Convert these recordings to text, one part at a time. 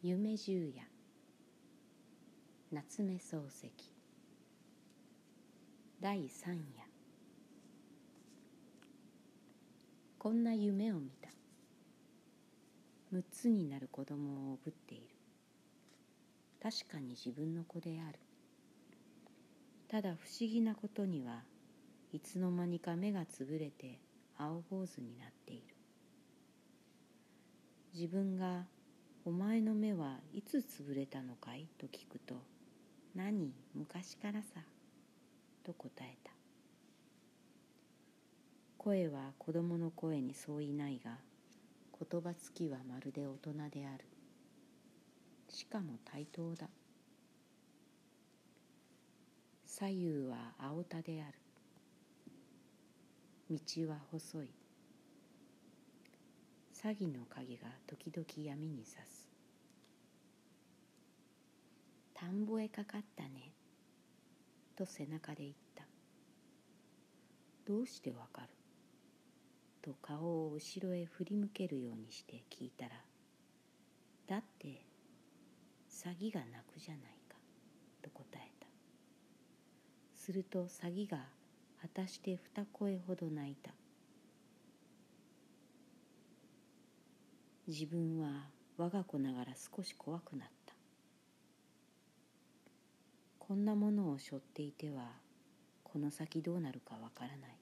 夢十夜。夏目漱石。第三夜。こんな夢を見た。六つになる子供をおぶっている。確かに自分の子である。ただ不思議なことにはいつの間にか目がつぶれて青坊主になっている。自分がお前の目はいつ潰れたのかい？と聞くと、何、昔からさ、と答えた。声は子供の声にそういないが、言葉つきはまるで大人である。しかも対等だ。左右は青田である。道は細い。詐欺の影が時々闇にさす。田んぼへかかったね。と背中で言った。どうしてわかる？と顔を後ろへ振り向けるようにして聞いたらだって詐欺が泣くじゃないか。と答えた。すると詐欺が果たして二声ほど泣いた。自分は我が子ながら少し怖くなった。こんなものを背負っていてはこの先どうなるかわからない。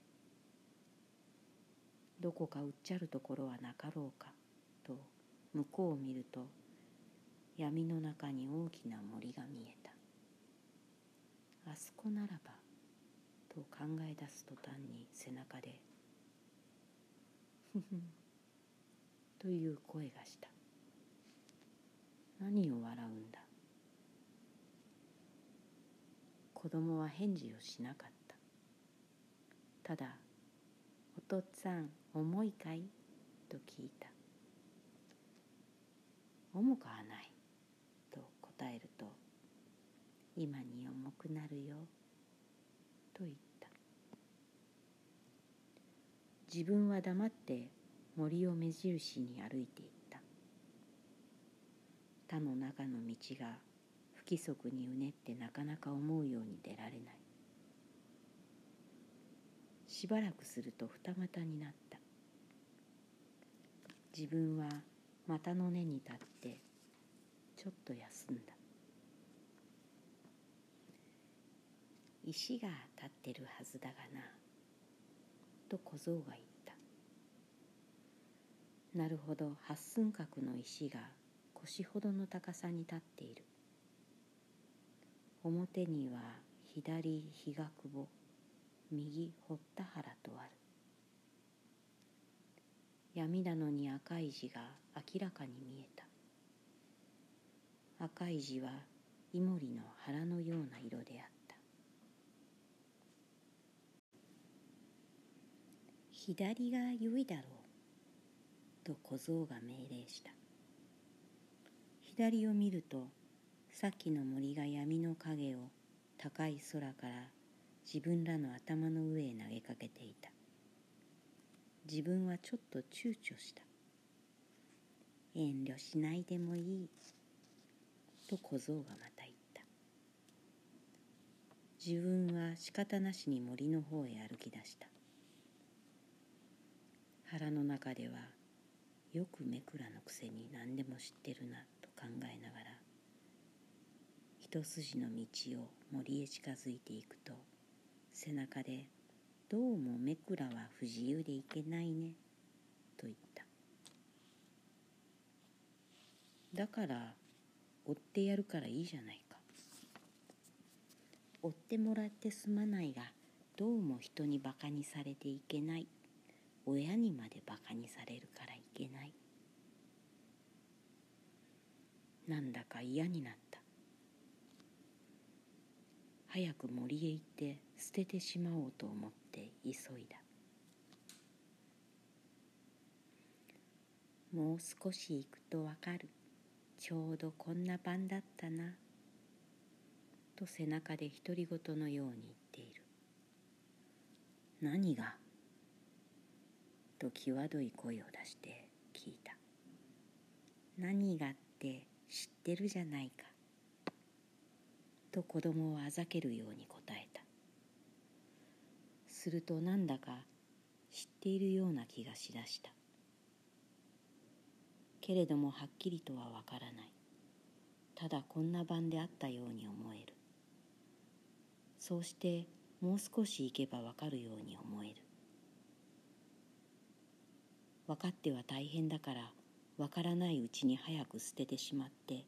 どこかうっちゃるところはなかろうかと向こうを見ると闇の中に大きな森が見えた。あそこならばと考え出す途端に背中で「ふふん。という声がした。何を笑うんだ。子供は返事をしなかった。ただ「お父っつぁん重いかい?」と聞いた「重くはない」と答えると「今に重くなるよ」と言った。自分は黙って森を目印に歩いていった。他の中の道が不規則にうねってなかなか思うように出られない。しばらくすると二股になった。自分は股の根に立ってちょっと休んだ。石が立ってるはずだがなと小僧が言った。なるほど。八寸角の石が腰ほどの高さに立っている。表には左日が久保右堀田原とある。闇なのに赤い字が明らかに見えた。赤い字はイモリの腹のような色であった。左が良いだろう。と小僧が命令した。左を見るとさっきの森が闇の影を高い空から自分らの頭の上へ投げかけていた。自分はちょっと躊躇した。遠慮しないでもいい。と小僧がまた言った。自分は仕方なしに森の方へ歩き出した。腹の中ではよくめくらのくせに何でも知ってるなと考えながら一筋の道を森へ近づいていくと背中で「どうもめくらは不自由でいけないね」と言った。だから追ってやるからいいじゃないか。追ってもらってすまないがどうも人にバカにされていけない。親にまでバカにされるからいけない。なんだか嫌になった。早く森へ行って捨ててしまおうと思って急いだ。もう少し行くとわかる。ちょうどこんな晩だったな。と背中で独り言のように言っている。何が？と際どい声を出して聞いた何がって知ってるじゃないか。と子供をあざけるように答えた。するとなんだか知っているような気がしだした。けれどもはっきりとはわからない。ただこんな晩であったように思える。そうしてもう少し行けばわかるように思える。分かっては大変だからわからないうちに早く捨ててしまって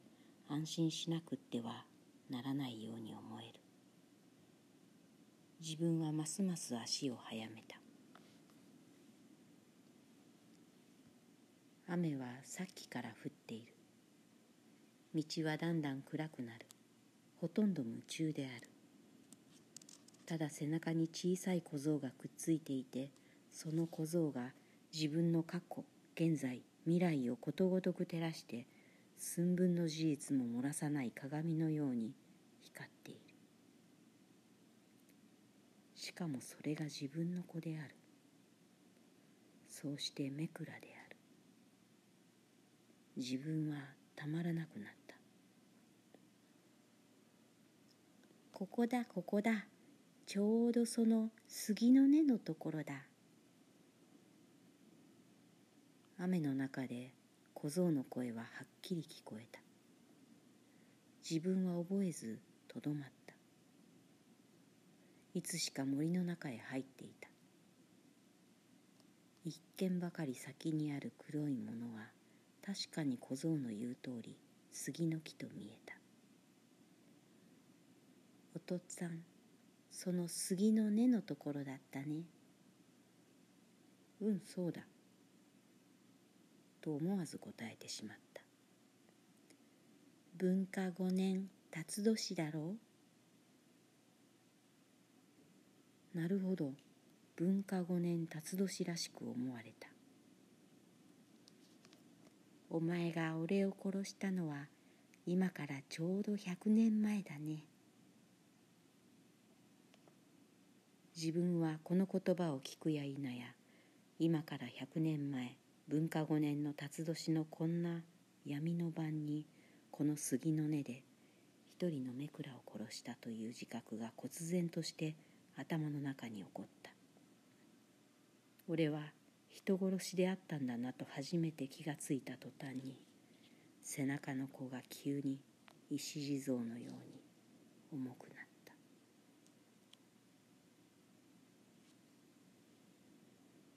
安心しなくってはならないように思える。自分はますます足を速めた。雨はさっきから降っている。道はだんだん暗くなる。ほとんど夢中である。ただ背中に小さい小僧がくっついていてその小僧が自分の過去現在未来をことごとく照らして寸分の事実も漏らさない鏡のように光っている。しかもそれが自分の子である。そうして目くらである。自分はたまらなくなった。ここだここだ。ちょうどその杉の根のところだ。雨の中で小僧の声ははっきり聞こえた。自分は覚えずとどまった。いつしか森の中へ入っていた。一見ばかり先にある黒いものは確かに小僧の言う通り杉の木と見えた。おとっつぁんその杉の根のところだったね。うんそうだ。と思わず答えてしまった。文化五年辰年だろう？なるほど。文化五年辰年らしく思われた。お前が俺を殺したのは今からちょうど百年前だね。自分はこの言葉を聞くや否や今から百年前。文化五年の辰年のこんな闇の晩にこの杉の根で一人の目倉を殺したという自覚が忽然として頭の中に起こった。俺は人殺しであったんだなと初めて気がついた途端に背中の子が急に石地蔵のように重くなった。